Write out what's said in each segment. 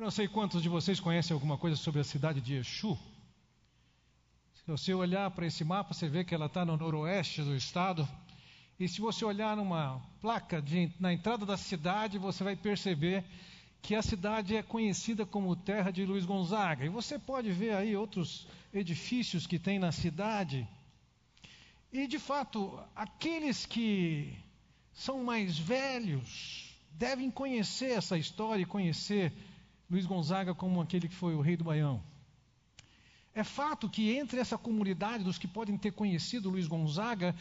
Eu não sei quantos de vocês conhecem alguma coisa sobre a cidade de Exu. Se você olhar para esse mapa, você vê que ela está no noroeste do estado. E se você olhar numa placa de, na entrada da cidade, você vai perceber que a cidade é conhecida como Terra de Luiz Gonzaga. E você pode ver aí outros edifícios que tem na cidade. E de fato, aqueles que são mais velhos devem conhecer essa história e conhecer Luiz Gonzaga como aquele que foi o rei do Baião. É fato que entre essa comunidade dos que podem ter conhecido Luiz Gonzaga,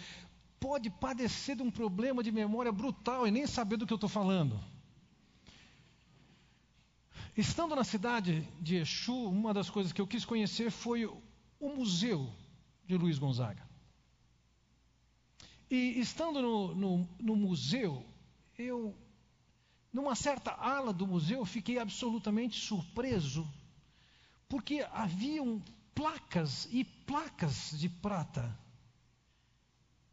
pode padecer de um problema de memória brutal e nem saber do que eu estou falando. Estando na cidade de Exu, uma das coisas que eu quis conhecer foi o museu de Luiz Gonzaga. E estando no, no, no museu, eu numa certa ala do museu, fiquei absolutamente surpreso, porque haviam placas e placas de prata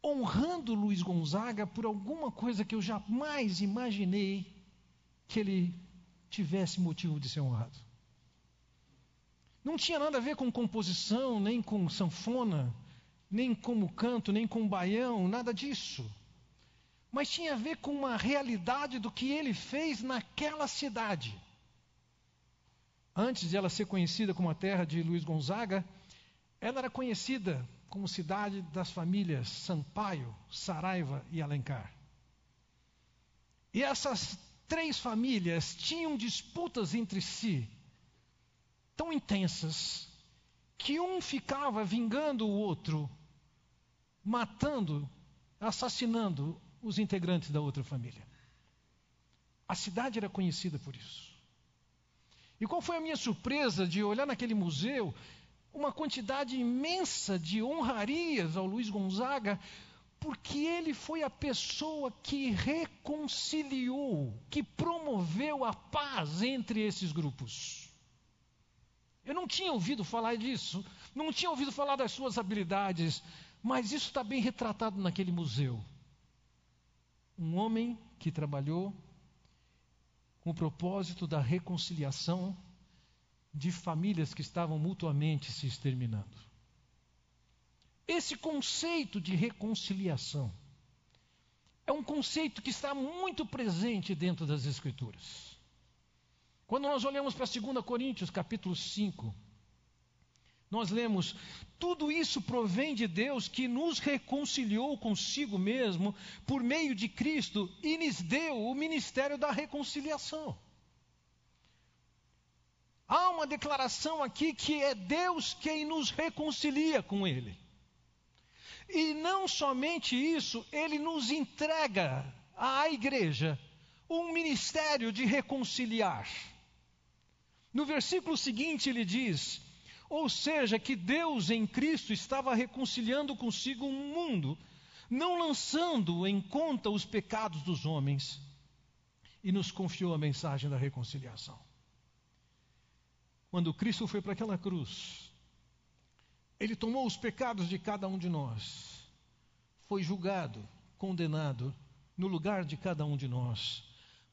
honrando Luiz Gonzaga por alguma coisa que eu jamais imaginei que ele tivesse motivo de ser honrado. Não tinha nada a ver com composição, nem com sanfona, nem com canto, nem com baião, nada disso mas tinha a ver com uma realidade do que ele fez naquela cidade. Antes de ela ser conhecida como a terra de Luiz Gonzaga, ela era conhecida como cidade das famílias Sampaio, Saraiva e Alencar. E essas três famílias tinham disputas entre si tão intensas que um ficava vingando o outro, matando, assassinando os integrantes da outra família. A cidade era conhecida por isso. E qual foi a minha surpresa de olhar naquele museu uma quantidade imensa de honrarias ao Luiz Gonzaga, porque ele foi a pessoa que reconciliou, que promoveu a paz entre esses grupos. Eu não tinha ouvido falar disso, não tinha ouvido falar das suas habilidades, mas isso está bem retratado naquele museu um homem que trabalhou com o propósito da reconciliação de famílias que estavam mutuamente se exterminando. Esse conceito de reconciliação é um conceito que está muito presente dentro das Escrituras. Quando nós olhamos para 2 Coríntios, capítulo 5, nós lemos: tudo isso provém de Deus que nos reconciliou consigo mesmo por meio de Cristo e nos deu o ministério da reconciliação. Há uma declaração aqui que é Deus quem nos reconcilia com Ele. E não somente isso, Ele nos entrega à igreja um ministério de reconciliar. No versículo seguinte, ele diz: ou seja, que Deus em Cristo estava reconciliando consigo um mundo, não lançando em conta os pecados dos homens, e nos confiou a mensagem da reconciliação. Quando Cristo foi para aquela cruz, ele tomou os pecados de cada um de nós, foi julgado, condenado, no lugar de cada um de nós,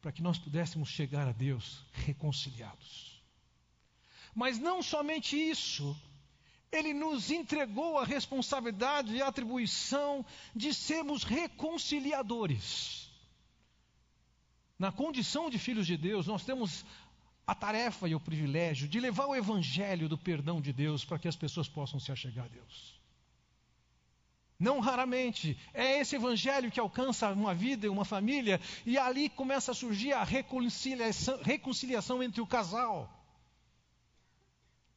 para que nós pudéssemos chegar a Deus reconciliados. Mas não somente isso, ele nos entregou a responsabilidade e a atribuição de sermos reconciliadores. Na condição de filhos de Deus, nós temos a tarefa e o privilégio de levar o evangelho do perdão de Deus para que as pessoas possam se achegar a Deus. Não raramente é esse evangelho que alcança uma vida e uma família, e ali começa a surgir a reconciliação, reconciliação entre o casal.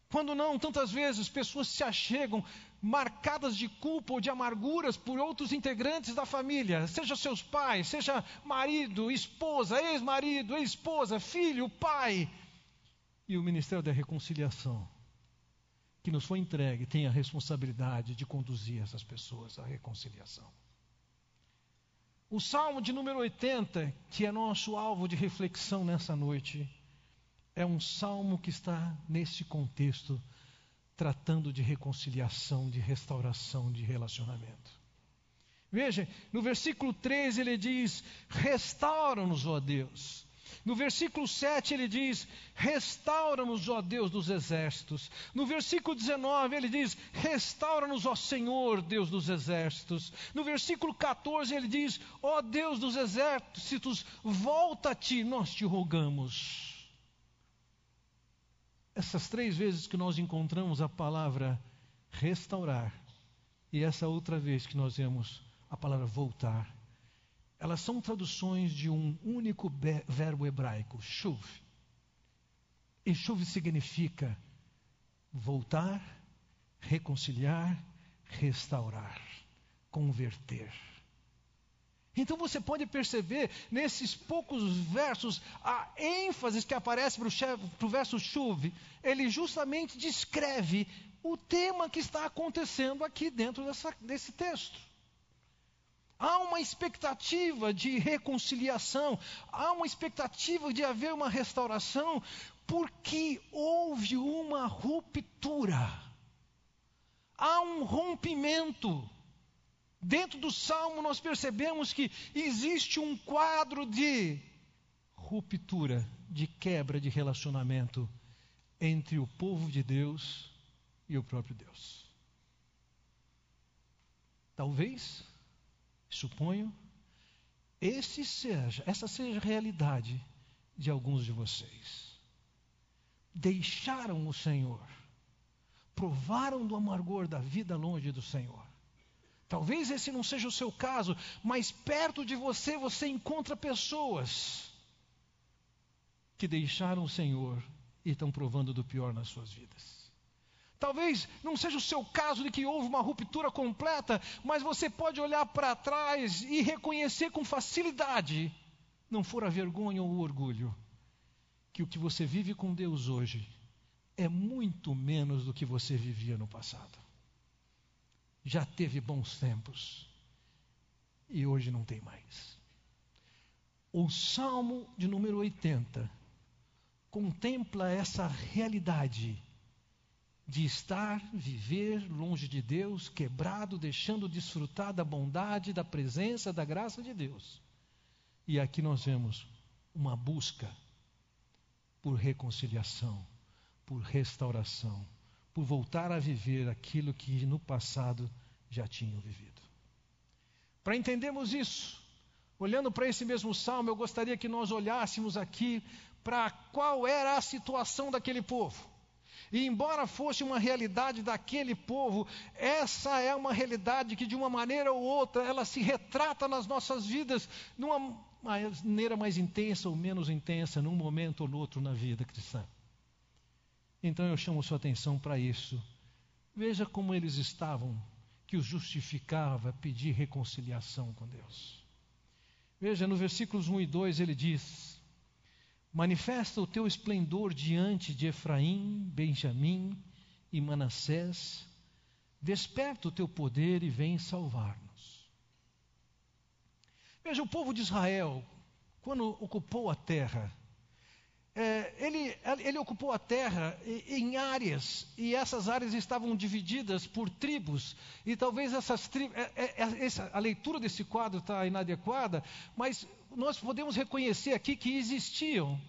Quando não, tantas vezes pessoas se achegam marcadas de culpa ou de amarguras por outros integrantes da família, seja seus pais, seja marido, esposa, ex-marido, ex-esposa, filho, pai. E o Ministério da Reconciliação, que nos foi entregue, tem a responsabilidade de conduzir essas pessoas à reconciliação. O Salmo de número 80, que é nosso alvo de reflexão nessa noite, é um salmo que está nesse contexto, tratando de reconciliação, de restauração de relacionamento. Veja, no versículo 13 ele diz: Restaura-nos, ó Deus, No versículo 7 ele diz: Restaura-nos, ó Deus dos exércitos. No versículo 19 ele diz: Restaura-nos, ó Senhor, Deus dos exércitos. No versículo 14 ele diz: Ó Deus dos exércitos, volta a ti, nós te rogamos. Essas três vezes que nós encontramos a palavra restaurar, e essa outra vez que nós vemos a palavra voltar, elas são traduções de um único verbo hebraico, shuv. E shuv significa voltar, reconciliar, restaurar, converter. Então você pode perceber nesses poucos versos a ênfase que aparece para o verso chuve, ele justamente descreve o tema que está acontecendo aqui dentro dessa, desse texto. Há uma expectativa de reconciliação, há uma expectativa de haver uma restauração, porque houve uma ruptura. Há um rompimento. Dentro do salmo, nós percebemos que existe um quadro de ruptura, de quebra de relacionamento entre o povo de Deus e o próprio Deus. Talvez Suponho, esse seja, essa seja a realidade de alguns de vocês. Deixaram o Senhor, provaram do amargor da vida longe do Senhor. Talvez esse não seja o seu caso, mas perto de você você encontra pessoas que deixaram o Senhor e estão provando do pior nas suas vidas. Talvez não seja o seu caso de que houve uma ruptura completa, mas você pode olhar para trás e reconhecer com facilidade, não for a vergonha ou o orgulho, que o que você vive com Deus hoje é muito menos do que você vivia no passado. Já teve bons tempos e hoje não tem mais. O Salmo de número 80 contempla essa realidade de estar, viver longe de Deus, quebrado, deixando de desfrutar da bondade, da presença, da graça de Deus. E aqui nós vemos uma busca por reconciliação, por restauração, por voltar a viver aquilo que no passado já tinham vivido. Para entendermos isso, olhando para esse mesmo salmo, eu gostaria que nós olhássemos aqui para qual era a situação daquele povo. E embora fosse uma realidade daquele povo, essa é uma realidade que de uma maneira ou outra ela se retrata nas nossas vidas numa maneira mais intensa ou menos intensa, num momento ou no outro na vida cristã. Então eu chamo sua atenção para isso. Veja como eles estavam, que os justificava pedir reconciliação com Deus. Veja, no versículos 1 e 2 ele diz: Manifesta o teu esplendor diante de Efraim, Benjamim e Manassés. Desperta o teu poder e vem salvar-nos. Veja, o povo de Israel, quando ocupou a terra, é, ele, ele, ocupou a terra em áreas, e essas áreas estavam divididas por tribos, e talvez essas tribos, é, é, é a leitura desse quadro está inadequada, mas nós podemos reconhecer aqui que existiam.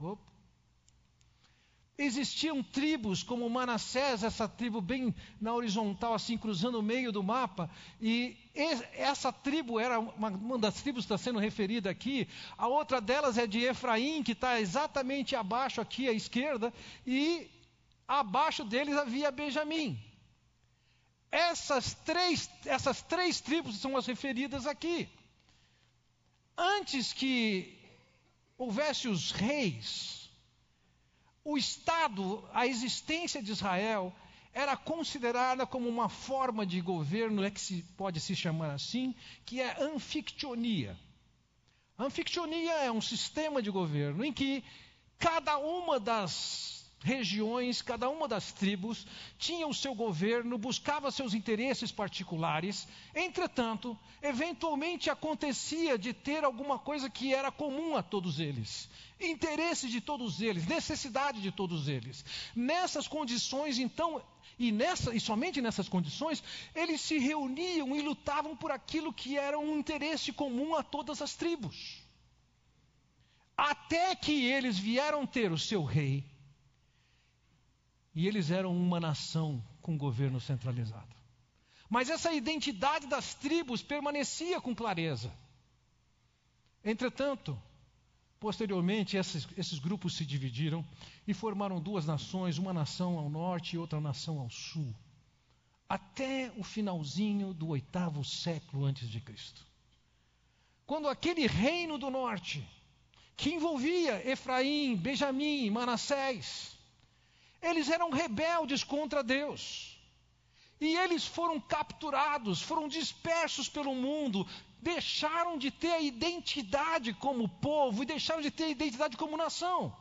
Opa, Existiam tribos como Manassés, essa tribo bem na horizontal, assim, cruzando o meio do mapa, e essa tribo era uma, uma das tribos que está sendo referida aqui, a outra delas é de Efraim, que está exatamente abaixo aqui à esquerda, e abaixo deles havia Benjamim. Essas três, essas três tribos são as referidas aqui. Antes que houvesse os reis, o Estado, a existência de Israel, era considerada como uma forma de governo, é que se pode se chamar assim, que é anfictionia. Anfictionia é um sistema de governo em que cada uma das regiões, cada uma das tribos tinha o seu governo, buscava seus interesses particulares. Entretanto, eventualmente acontecia de ter alguma coisa que era comum a todos eles, interesse de todos eles, necessidade de todos eles. Nessas condições, então, e, nessa, e somente nessas condições, eles se reuniam e lutavam por aquilo que era um interesse comum a todas as tribos. até que eles vieram ter o seu rei, e eles eram uma nação com governo centralizado. Mas essa identidade das tribos permanecia com clareza. Entretanto, posteriormente, esses, esses, grupos se dividiram e formaram duas nações, uma nação ao norte e outra nação ao sul, até o finalzinho do oitavo século antes de Cristo. Quando aquele reino do norte, que envolvia Efraim, Benjamim, Manassés, eles eram rebeldes contra Deus. E eles foram capturados, foram dispersos pelo mundo, deixaram de ter a identidade como povo e deixaram de ter a identidade como nação.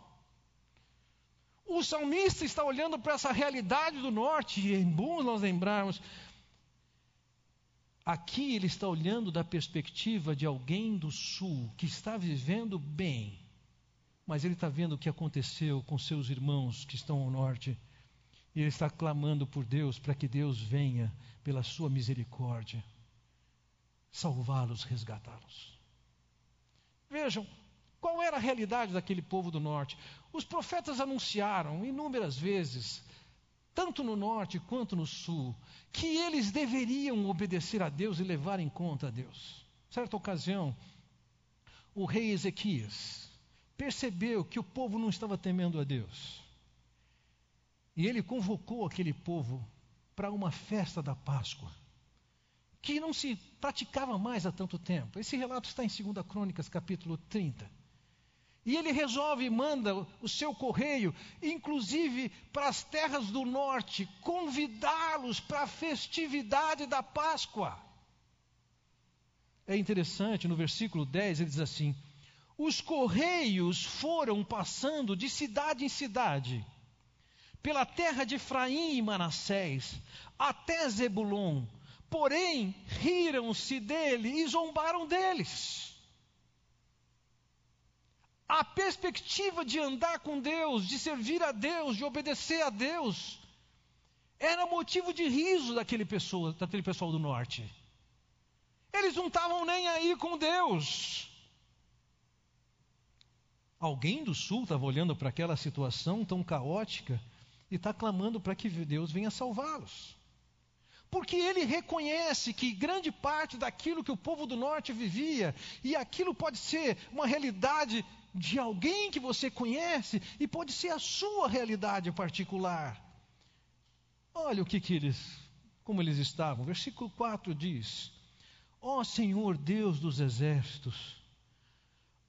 O salmista está olhando para essa realidade do norte, e é bom nós lembrarmos. Aqui ele está olhando da perspectiva de alguém do sul que está vivendo bem, mas ele está vendo o que aconteceu com seus irmãos que estão ao norte e ele está clamando por Deus para que Deus venha, pela sua misericórdia, salvá-los, resgatá-los. Vejam, qual era a realidade daquele povo do norte? Os profetas anunciaram inúmeras vezes, tanto no norte quanto no sul, que eles deveriam obedecer a Deus e levar em conta a Deus. Certa ocasião, o rei Ezequias percebeu que o povo não estava temendo a Deus. E ele convocou aquele povo para uma festa da Páscoa, que não se praticava mais há tanto tempo. Esse relato está em 2 Crônicas, capítulo 30. E ele resolve e manda o seu correio, inclusive para as terras do norte, convidá-los para a festividade da Páscoa. É interessante, no versículo 10 ele diz assim: Os correios foram passando de cidade em cidade pela terra de Efraim e Manassés, até Zebulon. Porém, riram-se dele e zombaram deles. A perspectiva de andar com Deus, de servir a Deus, de obedecer a Deus, era motivo de riso daquele, pessoa, daquele pessoal do norte. Eles não estavam nem aí com Deus. Alguém do sul estava olhando para aquela situação tão caótica e está clamando para que Deus venha salvá-los. Porque ele reconhece que grande parte daquilo que o povo do norte vivia, e aquilo pode ser uma realidade de alguém que você conhece, e pode ser a sua realidade particular. Olha o que, que eles, como eles estavam. Versículo 4 diz: Ó oh, Senhor Deus dos exércitos,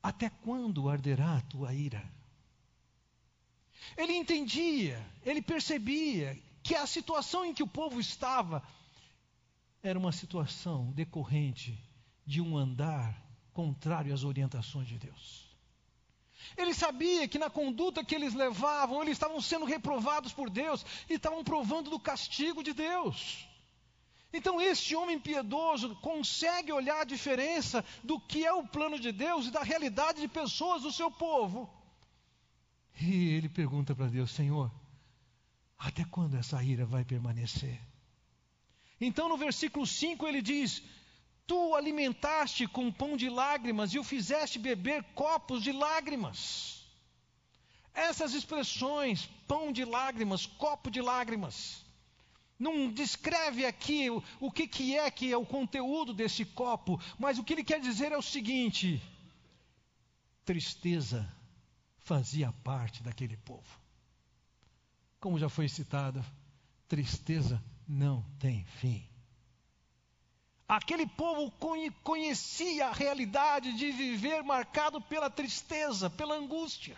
até quando arderá a tua ira? Ele entendia, ele percebia que a situação em que o povo estava era uma situação decorrente de um andar contrário às orientações de Deus. Ele sabia que na conduta que eles levavam, eles estavam sendo reprovados por Deus e estavam provando do castigo de Deus. Então, este homem piedoso consegue olhar a diferença do que é o plano de Deus e da realidade de pessoas do seu povo. E ele pergunta para Deus: Senhor, até quando essa ira vai permanecer? Então, no versículo 5, ele diz: Tu o alimentaste com pão de lágrimas e o fizeste beber copos de lágrimas. Essas expressões, pão de lágrimas, copo de lágrimas, não descreve aqui o, o que, que é que é o conteúdo desse copo, mas o que ele quer dizer é o seguinte: tristeza fazia parte daquele povo. Como já foi citado, tristeza não tem fim. Aquele povo conhecia a realidade de viver marcado pela tristeza, pela angústia.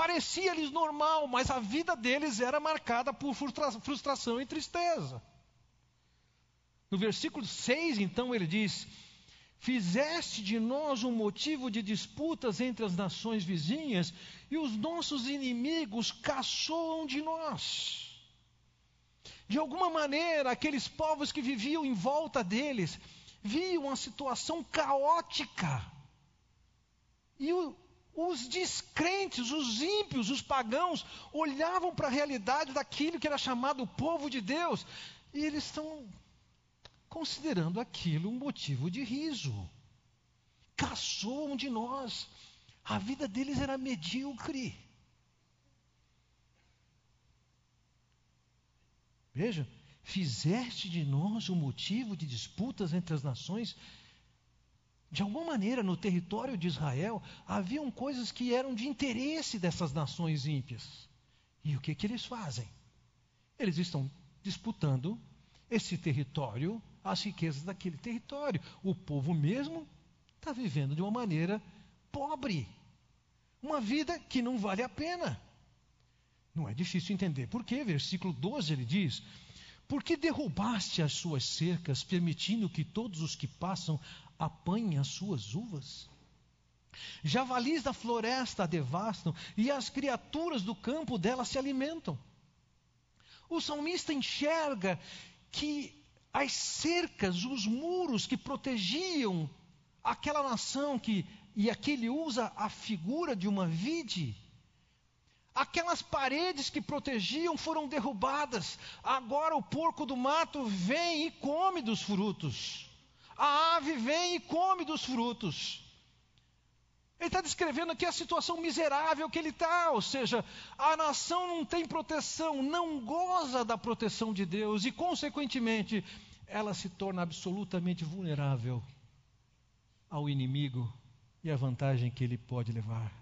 Parecia-lhes normal, mas a vida deles era marcada por frustração e tristeza. No versículo 6, então, ele diz: Fizeste de nós um motivo de disputas entre as nações vizinhas, e os nossos inimigos caçoam de nós. De alguma maneira, aqueles povos que viviam em volta deles viam a situação caótica. E o, os descrentes, os ímpios, os pagãos, olhavam para a realidade daquilo que era chamado povo de Deus, e eles estão considerando aquilo um motivo de riso. Caçoam de nós. A vida deles era medíocre. Veja, fizeste de nós um motivo de disputas entre as nações. De alguma maneira, no território de Israel, haviam coisas que eram de interesse dessas nações ímpias. E o que, que eles fazem? Eles estão disputando esse território, as riquezas daquele território. O povo mesmo está vivendo de uma maneira pobre. Uma vida que não vale a pena. Não é difícil entender por quê. Versículo 12 ele diz: Porque derrubaste as suas cercas, permitindo que todos os que passam apanhem as suas uvas? Javalis da floresta a devastam e as criaturas do campo dela se alimentam. O salmista enxerga que as cercas, os muros que protegiam aquela nação que e aqui ele usa a figura de uma vide. Aquelas paredes que protegiam foram derrubadas. Agora o porco do mato vem e come dos frutos. A ave vem e come dos frutos. Ele está descrevendo aqui a situação miserável que ele está, ou seja, a nação não tem proteção, não goza da proteção de Deus e, consequentemente, ela se torna absolutamente vulnerável ao inimigo e à vantagem que ele pode levar.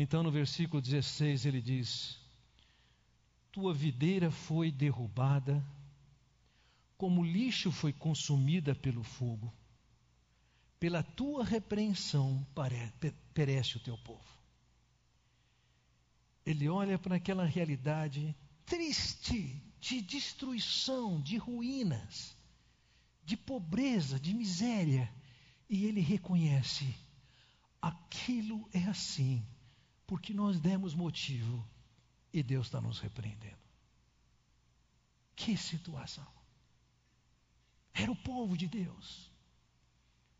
Então, no versículo 16, ele diz: Tua videira foi derrubada, como lixo foi consumida pelo fogo. Pela tua repreensão perece o teu povo. Ele olha para aquela realidade triste de destruição, de ruínas, de pobreza, de miséria, e ele reconhece: aquilo é assim, porque nós demos motivo e Deus está nos repreendendo. Que situação! Era o povo de Deus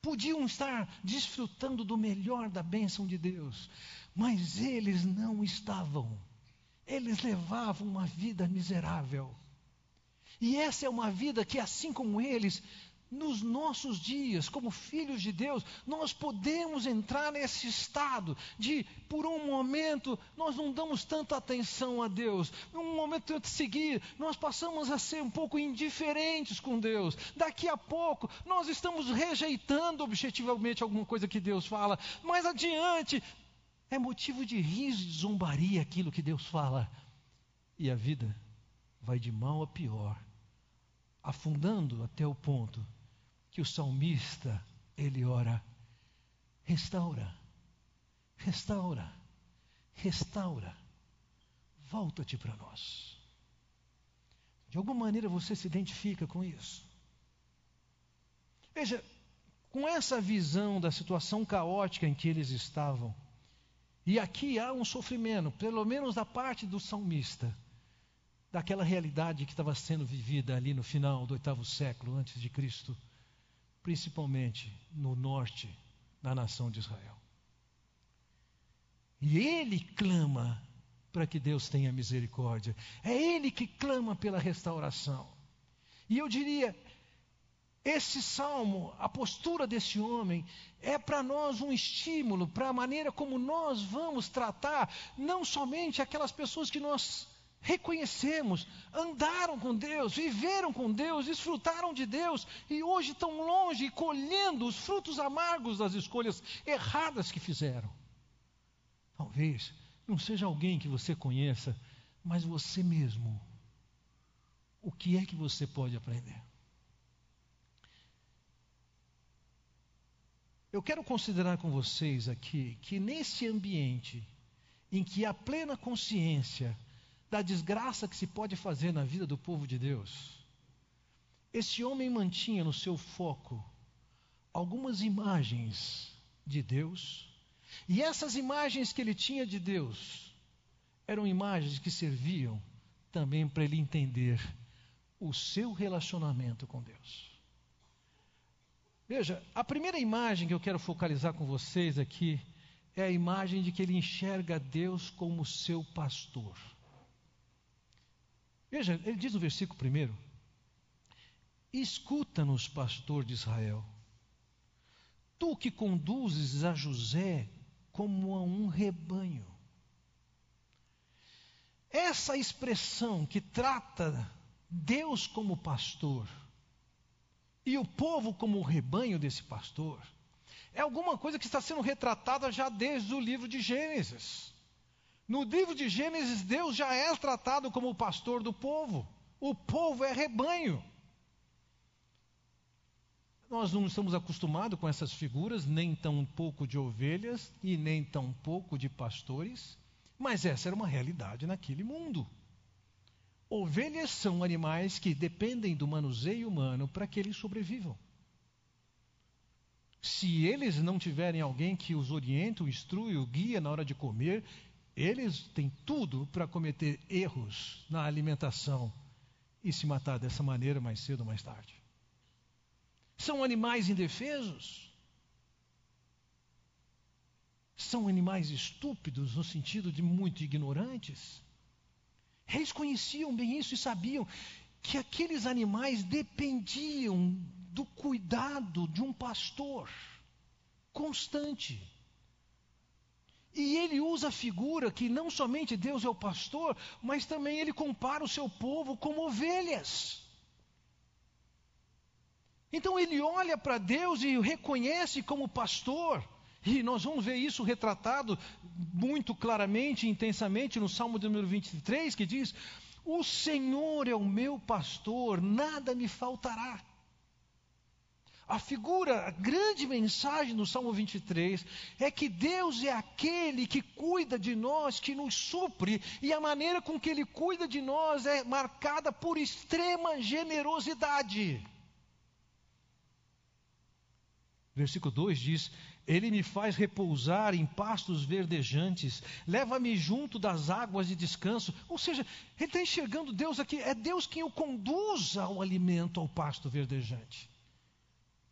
podiam estar desfrutando do melhor da bênção de Deus, mas eles não estavam. Eles levavam uma vida miserável. E essa é uma vida que, assim como eles, nos nossos dias, como filhos de Deus, nós podemos entrar nesse estado de, por um momento, nós não damos tanta atenção a Deus, um momento de seguir, nós passamos a ser um pouco indiferentes com Deus, daqui a pouco, nós estamos rejeitando objetivamente alguma coisa que Deus fala, mais adiante, é motivo de riso e de zombaria aquilo que Deus fala, e a vida vai de mal a pior, afundando até o ponto que o salmista ele ora: restaura, restaura, restaura, volta-te para nós. De alguma maneira você se identifica com isso. Veja, com essa visão da situação caótica em que eles estavam, e aqui há um sofrimento, pelo menos da parte do salmista, daquela realidade que estava sendo vivida ali no final do oitavo século antes de Cristo principalmente no norte da nação de Israel. E ele clama para que Deus tenha misericórdia. É ele que clama pela restauração. E eu diria, esse salmo, a postura desse homem, é para nós um estímulo para a maneira como nós vamos tratar não somente aquelas pessoas que nós reconhecemos, andaram com Deus, viveram com Deus, desfrutaram de Deus e hoje estão longe e colhendo os frutos amargos das escolhas erradas que fizeram. Talvez não seja alguém que você conheça, mas você mesmo. O que é que você pode aprender? Eu quero considerar com vocês aqui que nesse ambiente em que há plena consciência da desgraça que se pode fazer na vida do povo de Deus, esse homem mantinha no seu foco algumas imagens de Deus, e essas imagens que ele tinha de Deus eram imagens que serviam também para ele entender o seu relacionamento com Deus. Veja, a primeira imagem que eu quero focalizar com vocês aqui é a imagem de que ele enxerga Deus como seu pastor. Veja, ele diz no versículo primeiro: Escuta-nos, pastor de Israel. Tu que conduzes a José como a um rebanho. Essa expressão que trata Deus como pastor e o povo como o rebanho desse pastor é alguma coisa que está sendo retratada já desde o livro de Gênesis. No livro de Gênesis, Deus já é tratado como o pastor do povo. O povo é rebanho. Nós não estamos acostumados com essas figuras, nem tão pouco de ovelhas e nem tão pouco de pastores, mas essa era uma realidade naquele mundo. Ovelhas são animais que dependem do manuseio humano para que eles sobrevivam. Se eles não tiverem alguém que os oriente, o instrui, o guia na hora de comer, eles têm tudo para cometer erros na alimentação e se matar dessa maneira mais cedo ou mais tarde. São animais indefesos. São animais estúpidos no sentido de muito ignorantes. Eles conheciam bem isso e sabiam que aqueles animais dependiam do cuidado de um pastor constante. E ele usa a figura que não somente Deus é o pastor, mas também ele compara o seu povo como ovelhas. Então ele olha para Deus e o reconhece como pastor. E nós vamos ver isso retratado muito claramente, intensamente no Salmo número 23, que diz: O Senhor é o meu pastor, nada me faltará. A figura, a grande mensagem no Salmo 23 é que Deus é aquele que cuida de nós, que nos supre, e a maneira com que Ele cuida de nós é marcada por extrema generosidade. Versículo 2 diz: Ele me faz repousar em pastos verdejantes, leva-me junto das águas de descanso. Ou seja, ele está enxergando Deus aqui, é Deus quem o conduz ao alimento, ao pasto verdejante.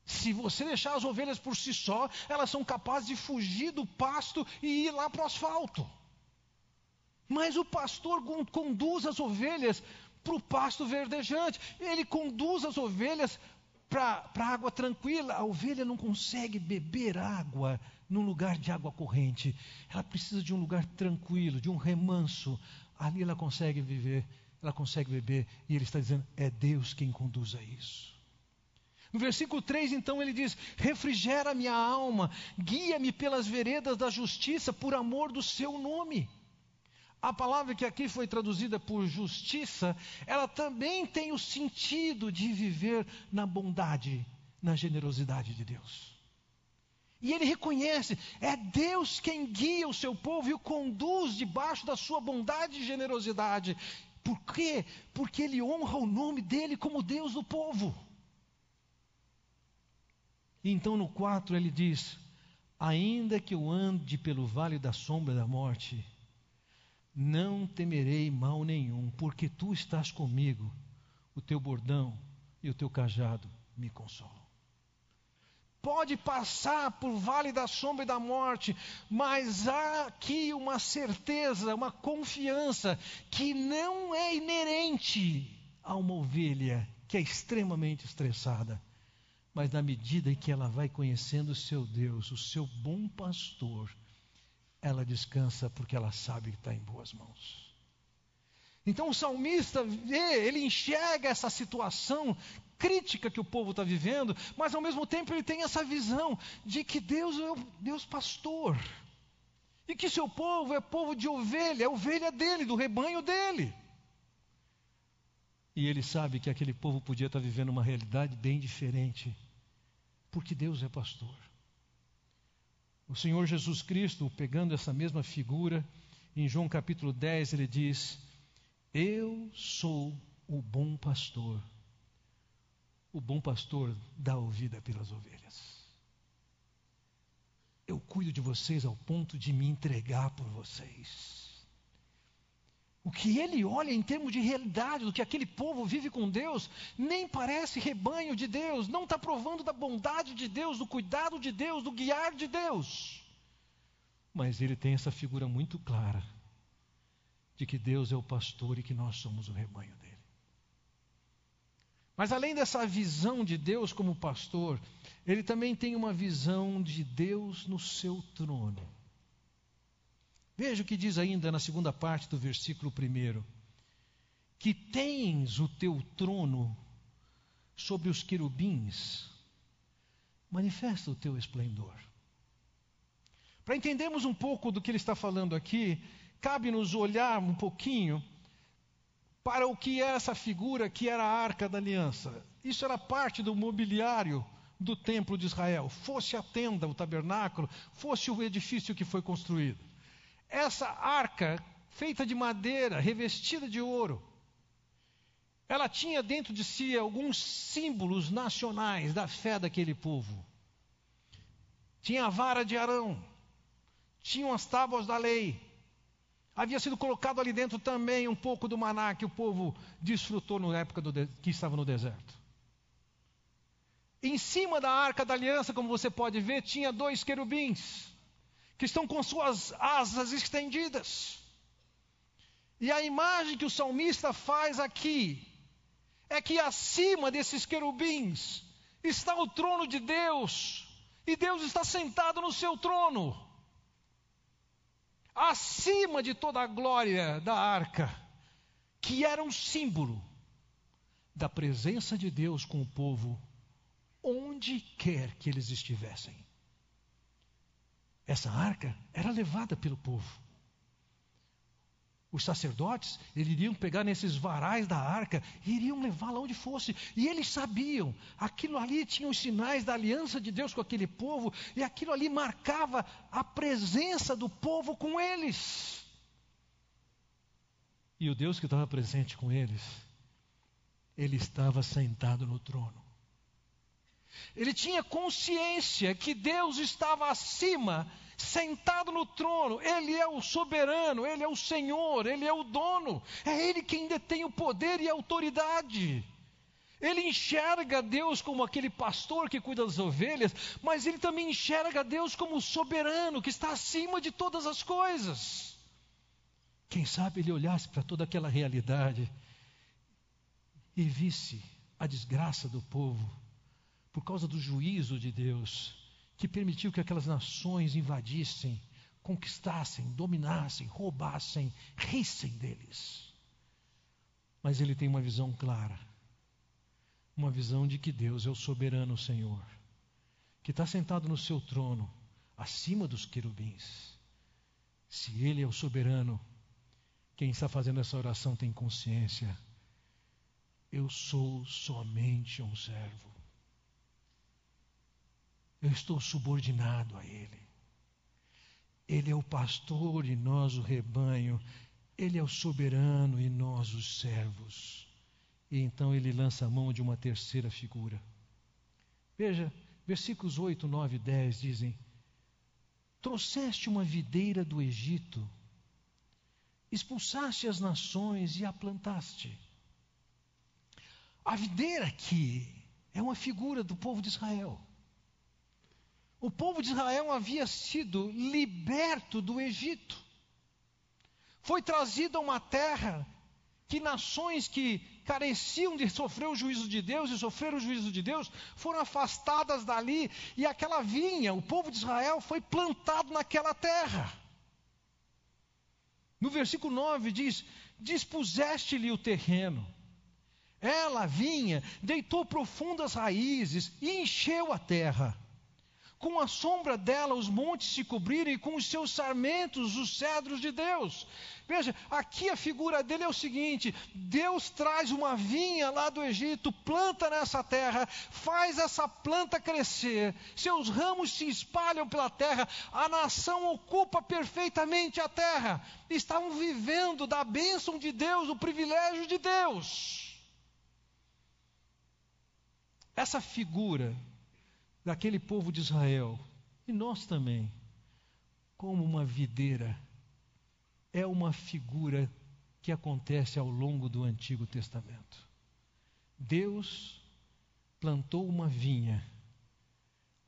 Se você deixar as ovelhas por si só, elas são capazes de fugir do pasto e ir lá para o asfalto. Mas o pastor conduz as ovelhas para o pasto verdejante, ele conduz as ovelhas para a água tranquila. A ovelha não consegue beber água num lugar de água corrente, ela precisa de um lugar tranquilo, de um remanso. Ali ela consegue viver, ela consegue beber, e ele está dizendo: é Deus quem conduz a isso. No versículo 3, então, ele diz: Refrigera minha alma, guia-me pelas veredas da justiça, por amor do seu nome. A palavra que aqui foi traduzida por justiça, ela também tem o sentido de viver na bondade, na generosidade de Deus. E ele reconhece, é Deus quem guia o seu povo e o conduz debaixo da sua bondade e generosidade. Por quê? Porque ele honra o nome dele como Deus do povo. E então no 4 ele diz: Ainda que eu ande pelo vale da sombra da morte, não temerei mal nenhum, porque tu estás comigo, o teu bordão e o teu cajado me consolam. Pode passar por vale da sombra e da morte, mas há aqui uma certeza, uma confiança que não é inerente a uma ovelha que é extremamente estressada mas na medida em que ela vai conhecendo o seu Deus, o seu bom pastor, ela descansa porque ela sabe que está em boas mãos. Então o salmista vê, ele enxerga essa situação crítica que o povo está vivendo, mas ao mesmo tempo ele tem essa visão de que Deus é o Deus pastor. E que seu povo é povo de ovelha, é ovelha dele, do rebanho dele. E ele sabe que aquele povo podia estar vivendo uma realidade bem diferente porque Deus é pastor. O Senhor Jesus Cristo, pegando essa mesma figura, em João capítulo 10, ele diz: Eu sou o bom pastor. O bom pastor dá ouvida pelas ovelhas. Eu cuido de vocês ao ponto de me entregar por vocês. O que ele olha em termos de realidade, do que aquele povo vive com Deus, nem parece rebanho de Deus, não está provando da bondade de Deus, do cuidado de Deus, do guiar de Deus. Mas ele tem essa figura muito clara de que Deus é o pastor e que nós somos o rebanho dele. Mas além dessa visão de Deus como pastor, ele também tem uma visão de Deus no seu trono. Veja o que diz ainda na segunda parte do versículo 1: que tens o teu trono sobre os querubins, manifesta o teu esplendor. Para entendermos um pouco do que ele está falando aqui, cabe-nos olhar um pouquinho para o que é essa figura que era a arca da aliança. Isso era parte do mobiliário do templo de Israel, fosse a tenda, o tabernáculo, fosse o edifício que foi construído. Essa arca, feita de madeira, revestida de ouro, ela tinha dentro de si alguns símbolos nacionais da fé daquele povo. Tinha a vara de Arão, tinham as tábuas da lei. Havia sido colocado ali dentro também um pouco do maná que o povo desfrutou na época que estava no deserto. Em cima da arca da aliança, como você pode ver, tinha dois querubins que estão com suas asas estendidas. E a imagem que o salmista faz aqui é que acima desses querubins está o trono de Deus, e Deus está sentado no seu trono. Acima de toda a glória da arca, que era um símbolo da presença de Deus com o povo, onde quer que eles estivessem. Essa arca era levada pelo povo os sacerdotes, iriam pegar nesses varais da arca e iriam levá-la onde fosse. E eles sabiam, aquilo ali tinha os sinais da aliança de Deus com aquele povo, e aquilo ali marcava a presença do povo com eles. E o Deus que estava presente com eles, ele estava sentado no trono. Ele tinha consciência que Deus estava acima sentado no trono, Ele é o soberano, Ele é o Senhor, Ele é o dono, é Ele quem detém o poder e a autoridade. Ele enxerga Deus como aquele pastor que cuida das ovelhas, mas ele também enxerga Deus como o soberano que está acima de todas as coisas. Quem sabe ele olhasse para toda aquela realidade e visse a desgraça do povo por causa do juízo de Deus que permitiu que aquelas nações invadissem, conquistassem, dominassem, roubassem, rissem deles. Mas ele tem uma visão clara, uma visão de que Deus é o soberano Senhor, que está sentado no seu trono, acima dos querubins. Se ele é o soberano, quem está fazendo essa oração tem consciência. Eu sou somente um servo. Eu estou subordinado a Ele. Ele é o pastor e nós o rebanho. Ele é o soberano e nós os servos. E então ele lança a mão de uma terceira figura. Veja, versículos 8, 9 e 10 dizem: Trouxeste uma videira do Egito, expulsaste as nações e a plantaste. A videira aqui é uma figura do povo de Israel. O povo de Israel havia sido liberto do Egito. Foi trazido a uma terra que nações que careciam de sofrer o juízo de Deus e sofrer o juízo de Deus foram afastadas dali e aquela vinha, o povo de Israel foi plantado naquela terra. No versículo 9 diz: Dispuseste-lhe o terreno. Ela vinha, deitou profundas raízes e encheu a terra. Com a sombra dela os montes se cobriram e com os seus sarmentos os cedros de Deus. Veja, aqui a figura dele é o seguinte: Deus traz uma vinha lá do Egito, planta nessa terra, faz essa planta crescer, seus ramos se espalham pela terra, a nação ocupa perfeitamente a terra. Estavam vivendo da bênção de Deus, do privilégio de Deus. Essa figura daquele povo de Israel, e nós também, como uma videira, é uma figura que acontece ao longo do Antigo Testamento. Deus plantou uma vinha,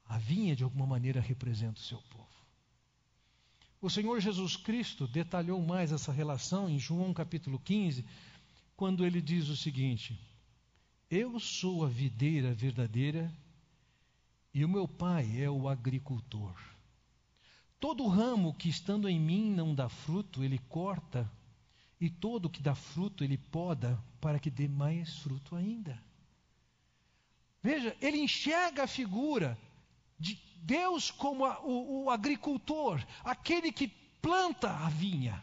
a vinha de alguma maneira representa o seu povo. O Senhor Jesus Cristo detalhou mais essa relação em João capítulo 15, quando ele diz o seguinte: Eu sou a videira verdadeira e o meu pai é o agricultor. Todo ramo que estando em mim não dá fruto, ele corta, e todo que dá fruto, ele poda, para que dê mais fruto ainda. Veja, ele enxerga a figura de Deus como a, o, o agricultor, aquele que planta a vinha.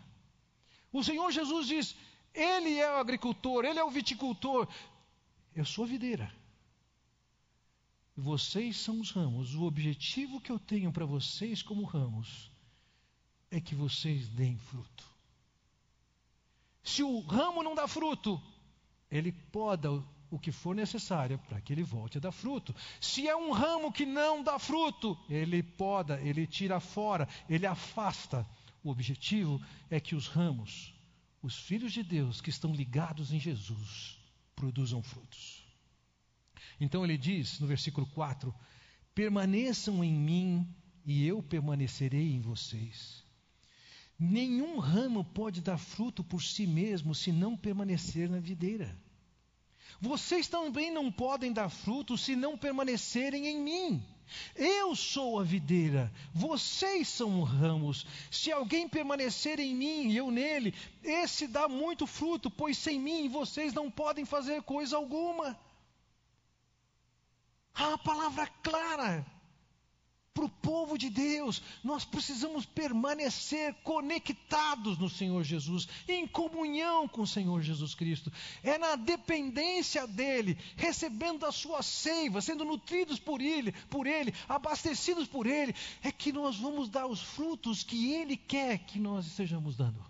O Senhor Jesus diz: Ele é o agricultor, Ele é o viticultor. Eu sou videira. Vocês são os ramos. O objetivo que eu tenho para vocês como ramos é que vocês deem fruto. Se o ramo não dá fruto, ele poda o que for necessário para que ele volte a dar fruto. Se é um ramo que não dá fruto, ele poda, ele tira fora, ele afasta. O objetivo é que os ramos, os filhos de Deus que estão ligados em Jesus, produzam frutos. Então ele diz no versículo 4: Permaneçam em mim e eu permanecerei em vocês. Nenhum ramo pode dar fruto por si mesmo se não permanecer na videira. Vocês também não podem dar fruto se não permanecerem em mim. Eu sou a videira, vocês são ramos. Se alguém permanecer em mim e eu nele, esse dá muito fruto, pois sem mim vocês não podem fazer coisa alguma. Há uma palavra clara para o povo de Deus. Nós precisamos permanecer conectados no Senhor Jesus, em comunhão com o Senhor Jesus Cristo. É na dependência dele, recebendo a sua seiva, sendo nutridos por ele, por ele, abastecidos por ele, é que nós vamos dar os frutos que ele quer que nós estejamos dando.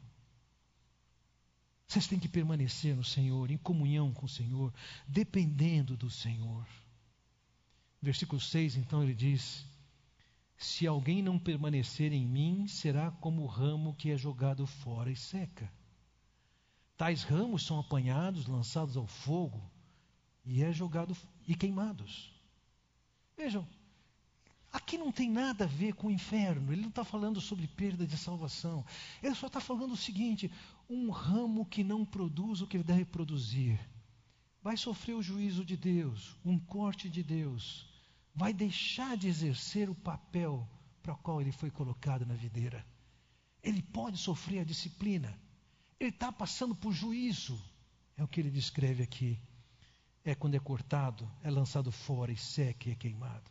Vocês têm que permanecer no Senhor, em comunhão com o Senhor, dependendo do Senhor. Versículo 6, então, ele diz: Se alguém não permanecer em mim, será como o ramo que é jogado fora e seca. Tais ramos são apanhados, lançados ao fogo e é jogado e queimados. Vejam, aqui não tem nada a ver com o inferno. Ele não está falando sobre perda de salvação. Ele só está falando o seguinte: um ramo que não produz o que ele deve produzir vai sofrer o juízo de Deus, um corte de Deus vai deixar de exercer o papel para o qual ele foi colocado na videira. Ele pode sofrer a disciplina. Ele está passando por juízo. É o que ele descreve aqui. É quando é cortado, é lançado fora e seca e é queimado.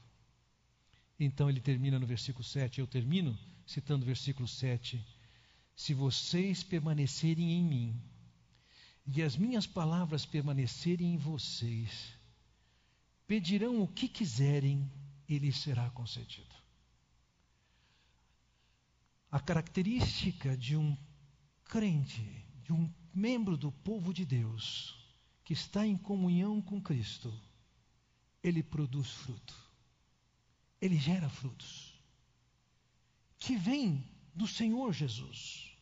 Então ele termina no versículo 7. Eu termino citando o versículo 7. Se vocês permanecerem em mim e as minhas palavras permanecerem em vocês, pedirão o que quiserem e lhes será concedido. A característica de um crente, de um membro do povo de Deus, que está em comunhão com Cristo, ele produz fruto. Ele gera frutos. Que vem do Senhor Jesus.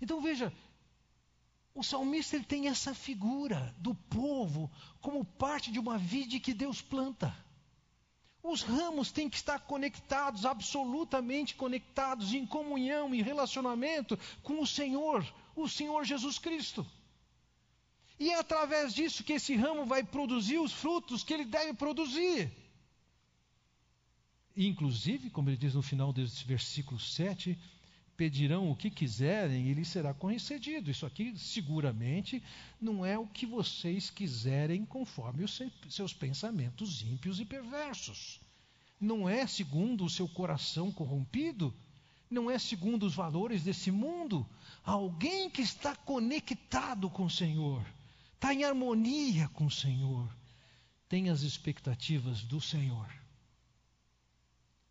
Então veja, o salmista ele tem essa figura do povo como parte de uma vide que Deus planta. Os ramos têm que estar conectados, absolutamente conectados, em comunhão, em relacionamento com o Senhor, o Senhor Jesus Cristo. E é através disso que esse ramo vai produzir os frutos que ele deve produzir. Inclusive, como ele diz no final desse versículo 7, pedirão o que quiserem e lhes será concedido. Isso aqui seguramente não é o que vocês quiserem conforme os seus pensamentos ímpios e perversos. Não é segundo o seu coração corrompido, não é segundo os valores desse mundo. Alguém que está conectado com o Senhor, está em harmonia com o Senhor, tem as expectativas do Senhor.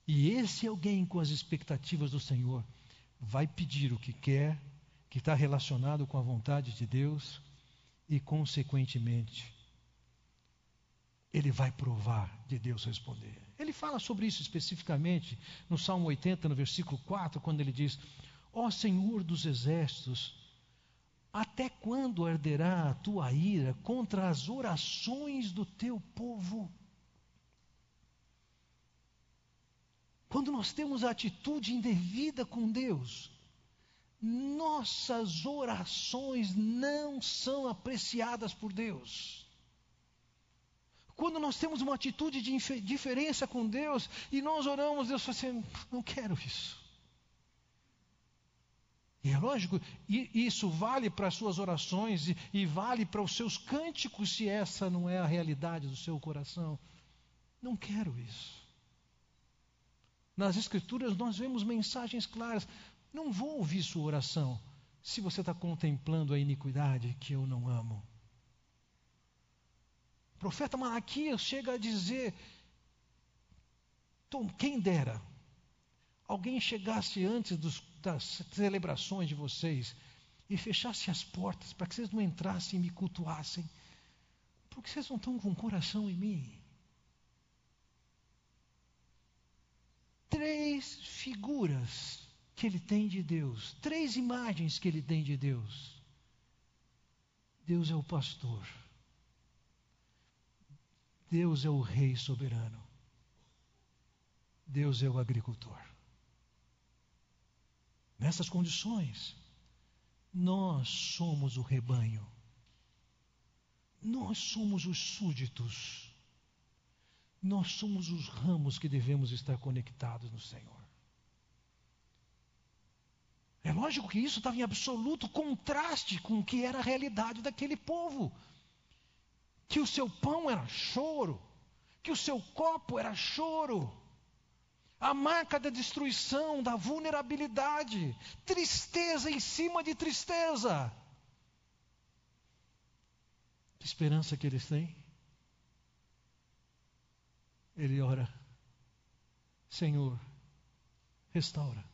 E esse alguém com as expectativas do Senhor vai pedir o que quer, que está relacionado com a vontade de Deus, e, consequentemente, ele vai provar de Deus responder. Ele fala sobre isso especificamente no Salmo 80, no versículo 4, quando ele diz: Ó Senhor dos exércitos, até quando arderá a tua ira contra as orações do teu povo? Quando nós temos a atitude indevida com Deus, nossas orações não são apreciadas por Deus. Quando nós temos uma atitude de diferença com Deus e nós oramos, Deus fala assim: não quero isso. E é lógico, isso vale para as suas orações e, e vale para os seus cânticos, se essa não é a realidade do seu coração. Não quero isso. Nas Escrituras nós vemos mensagens claras. Não vou ouvir sua oração se você está contemplando a iniquidade que eu não amo. O profeta Malaquias chega a dizer: quem dera alguém chegasse antes dos, das celebrações de vocês e fechasse as portas para que vocês não entrassem e me cultuassem, porque vocês não estão com o coração em mim. Três figuras que ele tem de Deus, três imagens que ele tem de Deus. Deus é o pastor. Deus é o rei soberano. Deus é o agricultor. Nessas condições, nós somos o rebanho. Nós somos os súditos. Nós somos os ramos que devemos estar conectados no Senhor. É lógico que isso estava em absoluto contraste com o que era a realidade daquele povo. Que o seu pão era choro, que o seu copo era choro. A marca da destruição, da vulnerabilidade, tristeza em cima de tristeza. Que esperança que eles têm? Ele ora: Senhor, restaura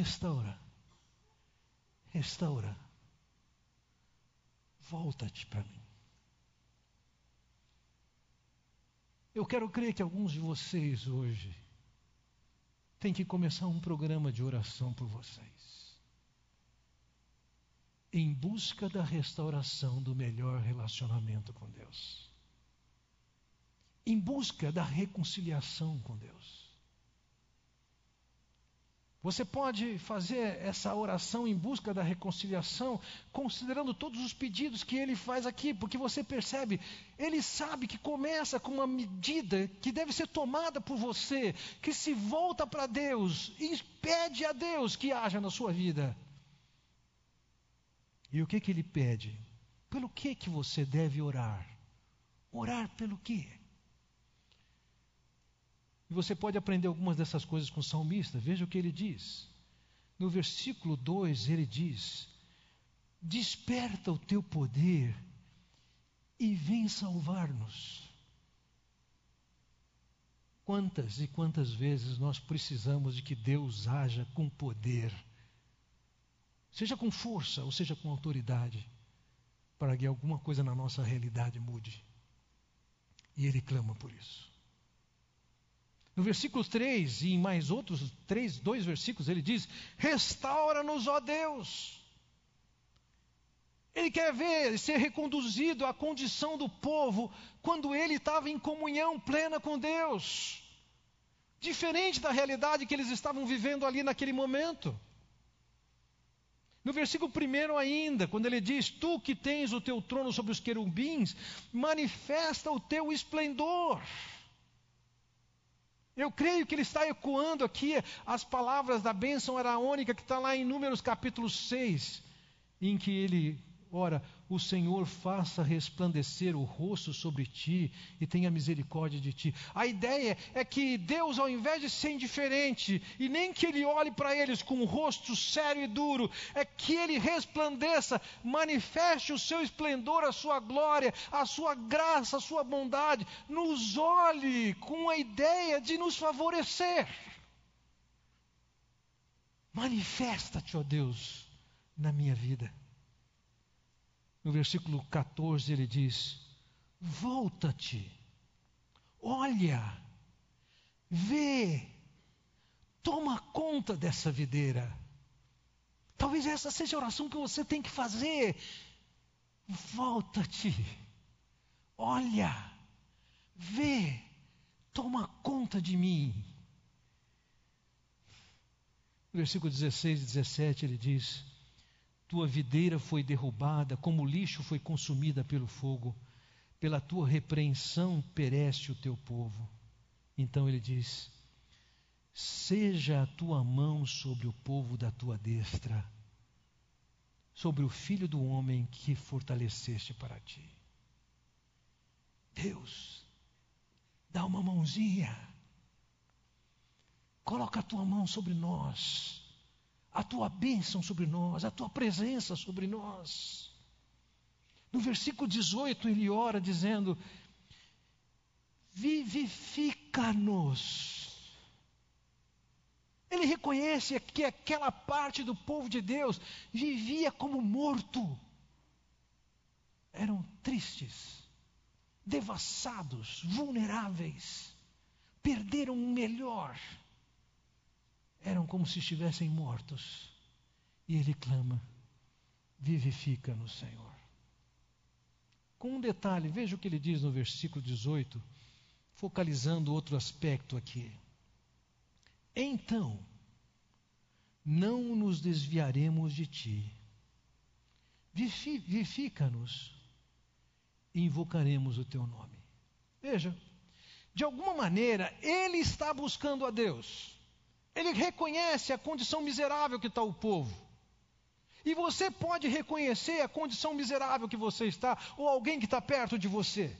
Restaura. Restaura. Volta-te para mim. Eu quero crer que alguns de vocês hoje têm que começar um programa de oração por vocês. Em busca da restauração do melhor relacionamento com Deus. Em busca da reconciliação com Deus. Você pode fazer essa oração em busca da reconciliação, considerando todos os pedidos que ele faz aqui, porque você percebe, ele sabe que começa com uma medida que deve ser tomada por você, que se volta para Deus e pede a Deus que haja na sua vida. E o que que ele pede? Pelo que que você deve orar? Orar pelo quê? E você pode aprender algumas dessas coisas com o salmista. Veja o que ele diz. No versículo 2, ele diz: Desperta o teu poder e vem salvar-nos. Quantas e quantas vezes nós precisamos de que Deus haja com poder, seja com força ou seja com autoridade, para que alguma coisa na nossa realidade mude. E Ele clama por isso. No versículo 3 e em mais outros três, dois versículos, ele diz: Restaura-nos, ó Deus. Ele quer ver ser reconduzido à condição do povo quando ele estava em comunhão plena com Deus. Diferente da realidade que eles estavam vivendo ali naquele momento. No versículo 1 ainda, quando ele diz: Tu que tens o teu trono sobre os querubins, manifesta o teu esplendor. Eu creio que ele está ecoando aqui. As palavras da bênção araônica que está lá em Números capítulo 6, em que ele ora: O Senhor faça resplandecer o rosto sobre ti e tenha misericórdia de ti. A ideia é que Deus, ao invés de ser indiferente e nem que ele olhe para eles com um rosto sério e duro, é que ele resplandeça, manifeste o seu esplendor, a sua glória, a sua graça, a sua bondade, nos olhe com a ideia de nos favorecer. Manifesta-te, ó Deus, na minha vida. No versículo 14 ele diz: Volta-te, olha, vê, toma conta dessa videira. Talvez essa seja a oração que você tem que fazer. Volta-te, olha, vê, toma conta de mim. No versículo 16 e 17 ele diz: tua videira foi derrubada, como lixo foi consumida pelo fogo. pela tua repreensão perece o teu povo. Então ele diz: Seja a tua mão sobre o povo da tua destra, sobre o filho do homem que fortaleceste para ti. Deus, dá uma mãozinha, coloca a tua mão sobre nós, a tua bênção sobre nós, a tua presença sobre nós. No versículo 18, ele ora dizendo: Vivifica-nos. Ele reconhece que aquela parte do povo de Deus vivia como morto. Eram tristes, devassados, vulneráveis, perderam o melhor. Eram como se estivessem mortos. E ele clama: Vivifica-nos, Senhor. Com um detalhe, veja o que ele diz no versículo 18, focalizando outro aspecto aqui. Então, não nos desviaremos de ti. Vivifica-nos e invocaremos o teu nome. Veja, de alguma maneira, ele está buscando a Deus. Ele reconhece a condição miserável que está o povo. E você pode reconhecer a condição miserável que você está, ou alguém que está perto de você.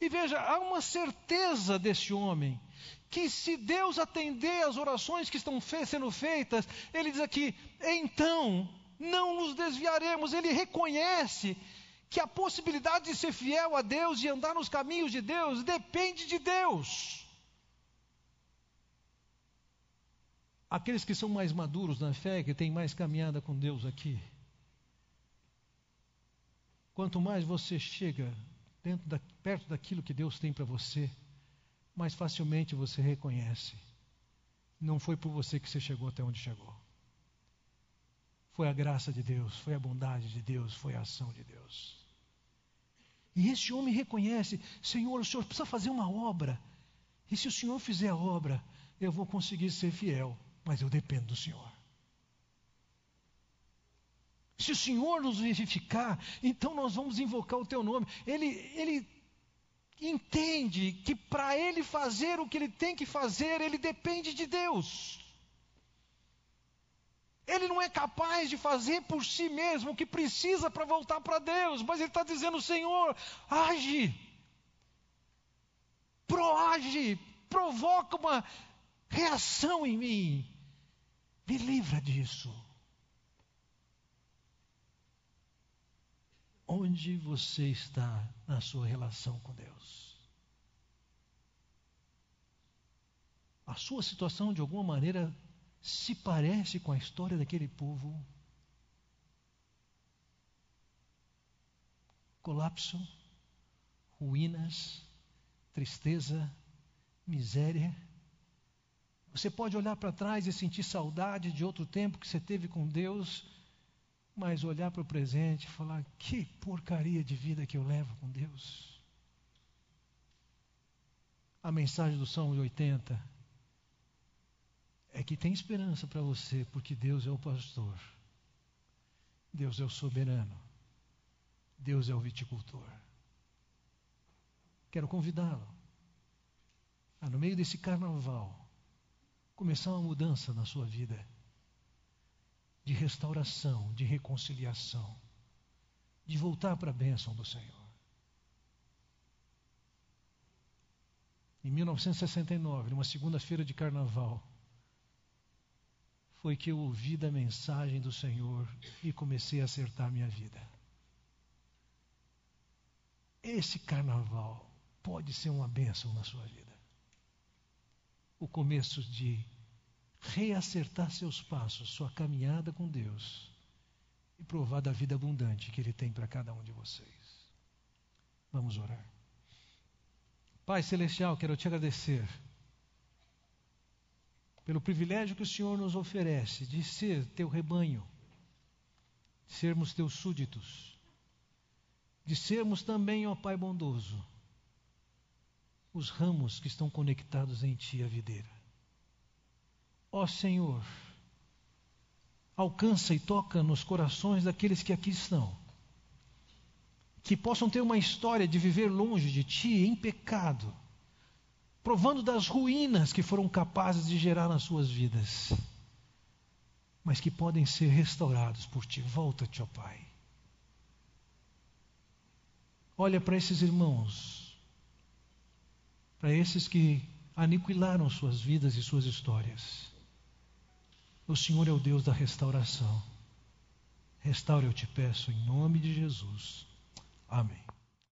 E veja, há uma certeza desse homem, que se Deus atender às orações que estão sendo feitas, ele diz aqui, então não nos desviaremos. Ele reconhece que a possibilidade de ser fiel a Deus e andar nos caminhos de Deus depende de Deus. Aqueles que são mais maduros na fé, que têm mais caminhada com Deus aqui. Quanto mais você chega da, perto daquilo que Deus tem para você, mais facilmente você reconhece. Não foi por você que você chegou até onde chegou. Foi a graça de Deus, foi a bondade de Deus, foi a ação de Deus. E esse homem reconhece: Senhor, o Senhor precisa fazer uma obra. E se o Senhor fizer a obra, eu vou conseguir ser fiel mas eu dependo do Senhor. Se o Senhor nos vivificar, então nós vamos invocar o teu nome. Ele, ele entende que para ele fazer o que ele tem que fazer, ele depende de Deus. Ele não é capaz de fazer por si mesmo o que precisa para voltar para Deus, mas ele está dizendo: Senhor, age, proage, provoca uma reação em mim. Me livra disso. Onde você está na sua relação com Deus? A sua situação, de alguma maneira, se parece com a história daquele povo? Colapso, ruínas, tristeza, miséria você pode olhar para trás e sentir saudade de outro tempo que você teve com Deus, mas olhar para o presente e falar: que porcaria de vida que eu levo com Deus. A mensagem do Salmo 80 é que tem esperança para você, porque Deus é o pastor, Deus é o soberano, Deus é o viticultor. Quero convidá-lo a, no meio desse carnaval, começar uma mudança na sua vida de restauração, de reconciliação, de voltar para a bênção do Senhor. Em 1969, numa segunda-feira de carnaval, foi que eu ouvi da mensagem do Senhor e comecei a acertar minha vida. Esse carnaval pode ser uma bênção na sua vida. O começo de reacertar seus passos, sua caminhada com Deus e provar da vida abundante que Ele tem para cada um de vocês. Vamos orar. Pai Celestial, quero te agradecer pelo privilégio que o Senhor nos oferece de ser teu rebanho, de sermos teus súditos, de sermos também, ó Pai bondoso, os ramos que estão conectados em Ti, a videira. Ó Senhor, alcança e toca nos corações daqueles que aqui estão, que possam ter uma história de viver longe de Ti em pecado, provando das ruínas que foram capazes de gerar nas suas vidas, mas que podem ser restaurados por Ti. Volta-te, ó Pai. Olha para esses irmãos, para esses que aniquilaram suas vidas e suas histórias. O Senhor é o Deus da restauração. Restaure, eu te peço, em nome de Jesus. Amém.